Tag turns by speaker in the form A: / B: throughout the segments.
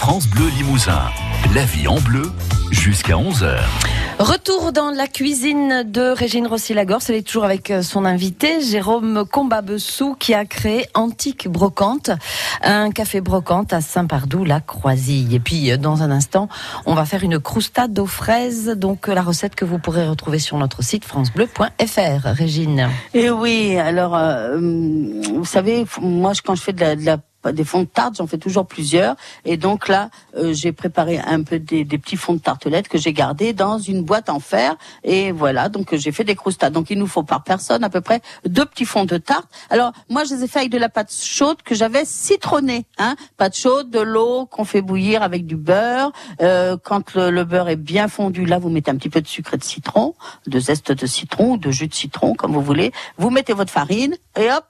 A: France Bleu Limousin. La vie en bleu jusqu'à 11h.
B: Retour dans la cuisine de Régine Rossi-Lagorce. Elle est toujours avec euh, son invité, Jérôme Combabessou, qui a créé Antique Brocante, un café brocante à Saint-Pardoux-la-Croisille. Et puis, euh, dans un instant, on va faire une croustade aux fraises. Donc, euh, la recette que vous pourrez retrouver sur notre site francebleu.fr. Régine.
C: Et oui, alors, euh, vous savez, moi, quand je fais de la, de la des fonds de tarte, j'en fais toujours plusieurs. Et donc là, euh, j'ai préparé un peu des, des, petits fonds de tartelettes que j'ai gardés dans une boîte en fer. Et voilà, donc j'ai fait des croustades. Donc il nous faut par personne à peu près deux petits fonds de tarte. Alors moi, je les ai fait avec de la pâte chaude que j'avais citronnée. Hein pâte chaude, de l'eau qu'on fait bouillir avec du beurre. Euh, quand le, le, beurre est bien fondu, là, vous mettez un petit peu de sucre et de citron, de zeste de citron ou de jus de citron, comme vous voulez. Vous mettez votre farine et hop,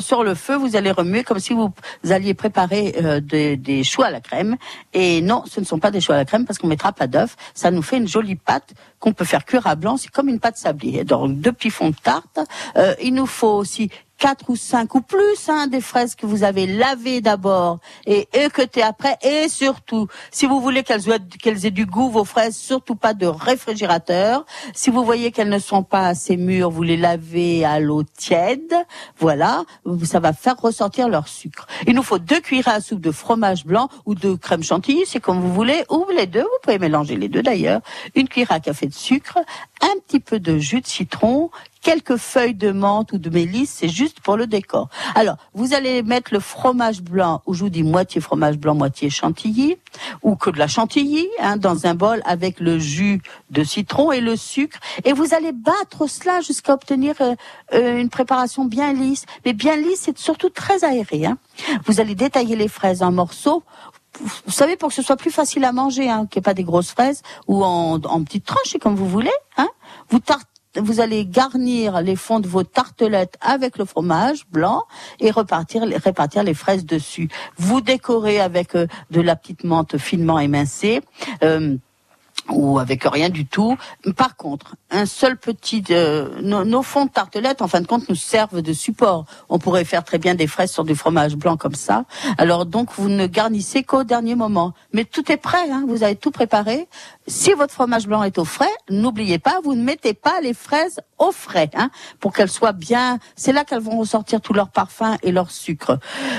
C: sur le feu, vous allez remuer comme si vous, alliez préparer euh, des, des, choux à la crème. Et non, ce ne sont pas des choux à la crème parce qu'on mettra pas d'œuf. Ça nous fait une jolie pâte qu'on peut faire cuire à blanc. C'est comme une pâte sablée. Donc deux petits fonds de tarte. Euh, il nous faut aussi quatre ou cinq ou plus hein, des fraises que vous avez lavées d'abord et équeutées après. Et surtout si vous voulez qu'elles qu'elles aient du goût vos fraises surtout pas de réfrigérateur. Si vous voyez qu'elles ne sont pas assez mûres vous les lavez à l'eau tiède. Voilà ça va faire ressortir leur sucre. Il nous faut deux cuillères à soupe de fromage blanc ou de crème chantilly c'est comme vous voulez ou les deux. Vous pouvez mélanger les deux d'ailleurs. Une cuillère à café de sucre un petit peu de jus de citron quelques feuilles de menthe ou de mélisse, c'est juste pour le décor. Alors, vous allez mettre le fromage blanc, ou je vous dis moitié fromage blanc, moitié chantilly, ou que de la chantilly, hein, dans un bol avec le jus de citron et le sucre, et vous allez battre cela jusqu'à obtenir euh, euh, une préparation bien lisse. Mais bien lisse, c'est surtout très aéré. Hein. Vous allez détailler les fraises en morceaux vous savez, pour que ce soit plus facile à manger, hein, qu'il n'y ait pas des grosses fraises, ou en, en petites tranches, comme vous voulez, hein, vous tarte vous allez garnir les fonds de vos tartelettes avec le fromage blanc et repartir, répartir les fraises dessus. Vous décorez avec euh, de la petite menthe finement émincée. Euh, ou avec rien du tout. Par contre, un seul petit, euh, nos, nos, fonds de tartelettes, en fin de compte, nous servent de support. On pourrait faire très bien des fraises sur du fromage blanc comme ça. Alors donc, vous ne garnissez qu'au dernier moment. Mais tout est prêt, hein, vous avez tout préparé. Si votre fromage blanc est au frais, n'oubliez pas, vous ne mettez pas les fraises au frais, hein, pour qu'elles soient bien. C'est là qu'elles vont ressortir tout leur parfum et leur sucre.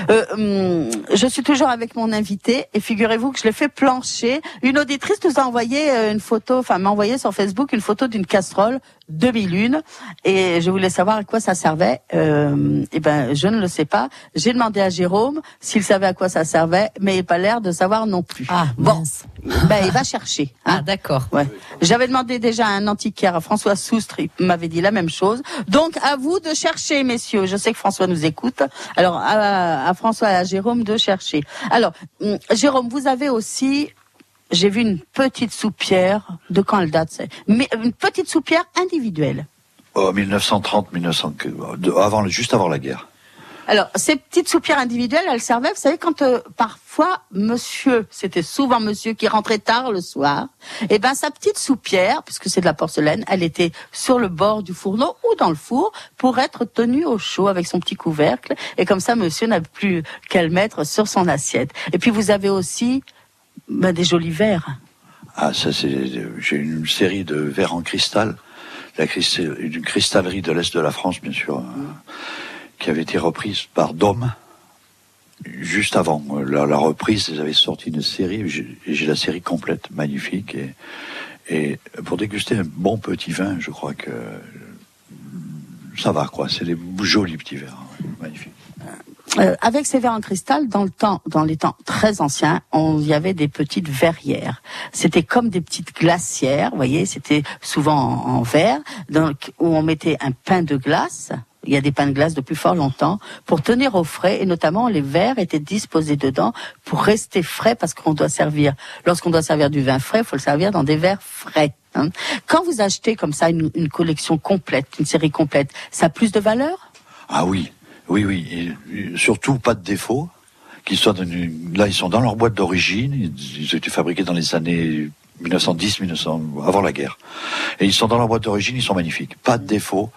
C: Euh, hum, je suis toujours avec mon invité et figurez-vous que je l'ai fait plancher. Une auditrice nous a envoyé euh, une photo, enfin m'a envoyé sur Facebook une photo d'une casserole 2001 et je voulais savoir à quoi ça servait. Euh, et ben je ne le sais pas. J'ai demandé à Jérôme s'il savait à quoi ça servait, mais il n'a pas l'air de savoir non plus.
B: Ah
C: bon, ben il va chercher.
B: Hein. Ah d'accord.
C: Ouais. J'avais demandé déjà à un antiquaire, à François Soustre, il m'avait dit la même chose. Donc à vous de chercher, messieurs. Je sais que François nous écoute. Alors à, à François et à Jérôme de chercher. Alors hum, Jérôme, vous avez aussi j'ai vu une petite soupière. De quand elle date Mais une petite soupière individuelle.
D: Oh, 1930, 1900, avant, juste avant la guerre.
C: Alors, ces petites soupières individuelles, elles servaient, vous savez, quand euh, parfois monsieur, c'était souvent monsieur qui rentrait tard le soir, et ben sa petite soupière, puisque c'est de la porcelaine, elle était sur le bord du fourneau ou dans le four pour être tenue au chaud avec son petit couvercle, et comme ça monsieur n'a plus qu'à le mettre sur son assiette. Et puis vous avez aussi ben, des jolis verres.
D: Ah, ça c'est. J'ai une série de verres en cristal, la une cristallerie de l'est de la France, bien sûr, euh, qui avait été reprise par Dôme. Juste avant la, reprise, ils avaient sorti une série, j'ai la série complète, magnifique, et, et pour déguster un bon petit vin, je crois que ça va, quoi. C'est des jolis petits verres, magnifiques.
C: Euh, avec ces verres en cristal, dans le temps, dans les temps très anciens, on y avait des petites verrières. C'était comme des petites glacières, vous voyez, c'était souvent en, verre, donc où on mettait un pain de glace. Il y a des pains de glace depuis fort longtemps pour tenir au frais et notamment les verres étaient disposés dedans pour rester frais parce qu'on doit servir. Lorsqu'on doit servir du vin frais, il faut le servir dans des verres frais. Hein. Quand vous achetez comme ça une, une collection complète, une série complète, ça a plus de valeur?
D: Ah oui, oui, oui, et surtout pas de défaut. Qu'ils soient là, ils sont dans leur boîte d'origine. Ils ont été fabriqués dans les années 1910, 1900, avant la guerre. Et ils sont dans leur boîte d'origine, ils sont magnifiques. Pas de défaut.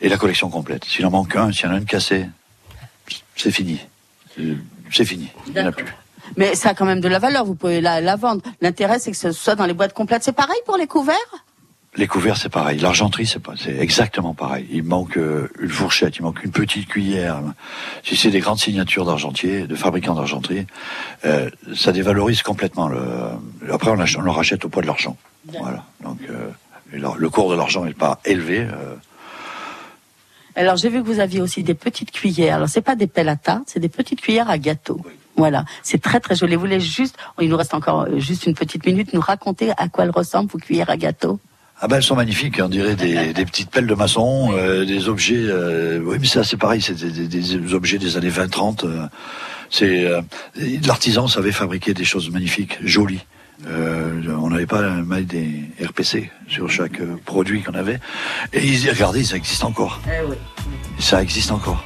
D: Et la collection complète. S'il en manque un, s'il y en a une cassée, c'est fini. C'est fini. Il n'y en a plus.
C: Mais ça a quand même de la valeur, vous pouvez la, la vendre. L'intérêt, c'est que ce soit dans les boîtes complètes. C'est pareil pour les couverts?
D: Les couverts, c'est pareil. L'argenterie, c'est pas, c'est exactement pareil. Il manque euh, une fourchette, il manque une petite cuillère. Si c'est des grandes signatures d'argentier, de fabricants d'argenterie, euh, ça dévalorise complètement. Le... Après, on, ach- on le rachète au poids de l'argent. Voilà. Donc, euh, le- cours de l'argent n'est pas élevé.
C: Alors j'ai vu que vous aviez aussi des petites cuillères. Alors c'est pas des pelles à tarte, c'est des petites cuillères à gâteau. Voilà, c'est très très joli. Vous voulez juste, il nous reste encore juste une petite minute, nous raconter à quoi elles ressemblent vos cuillères à gâteau?
D: Ah ben elles sont magnifiques, on dirait des, des petites pelles de maçon, euh, des objets. euh, oui, mais ça c'est pareil, c'est des, des- des objets des années 20-30. euh, c'est l'artisan savait fabriquer des choses magnifiques, jolies. On n'avait pas mal des RPC sur chaque produit qu'on avait. Et ils regardez, ça existe encore. Ça existe encore.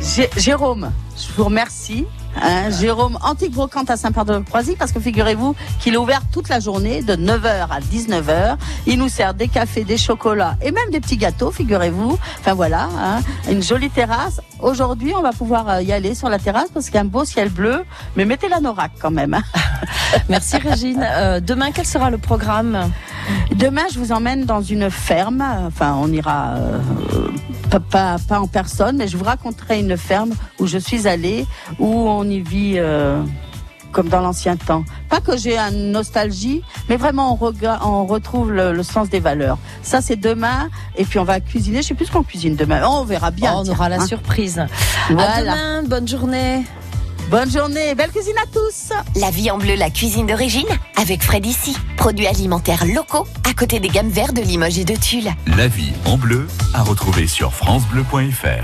C: Jé- Jérôme, je vous remercie. Hein, Jérôme, Antique Brocante à Saint-Père-de-Croisy, parce que figurez-vous qu'il est ouvert toute la journée, de 9h à 19h. Il nous sert des cafés, des chocolats et même des petits gâteaux, figurez-vous. Enfin voilà, hein, une jolie terrasse. Aujourd'hui, on va pouvoir euh, y aller sur la terrasse parce qu'il y a un beau ciel bleu, mais mettez la norac quand même. hein.
B: Merci Régine. Euh, demain, quel sera le programme?
C: Demain, je vous emmène dans une ferme. Enfin, on ira euh, pas, pas, pas en personne, mais je vous raconterai une ferme où je suis allée, où on y vit euh, comme dans l'ancien temps. Pas que j'ai une nostalgie, mais vraiment on, retrouve le, le sens des valeurs. Ça, c'est demain. Et puis on va cuisiner. Je sais plus ce qu'on cuisine demain. Oh, on verra bien.
B: Oh, On
C: tiens,
B: aura la
C: hein.
B: surprise. À demain, bonne journée.
C: Bonne journée. Belle cuisine à tous.
E: La vie en bleu, la cuisine d'origine, avec Fred ici. Produits alimentaires locaux, à côté des gammes vertes de Limoges et de Tulle.
A: La vie en bleu à retrouver sur FranceBleu.fr.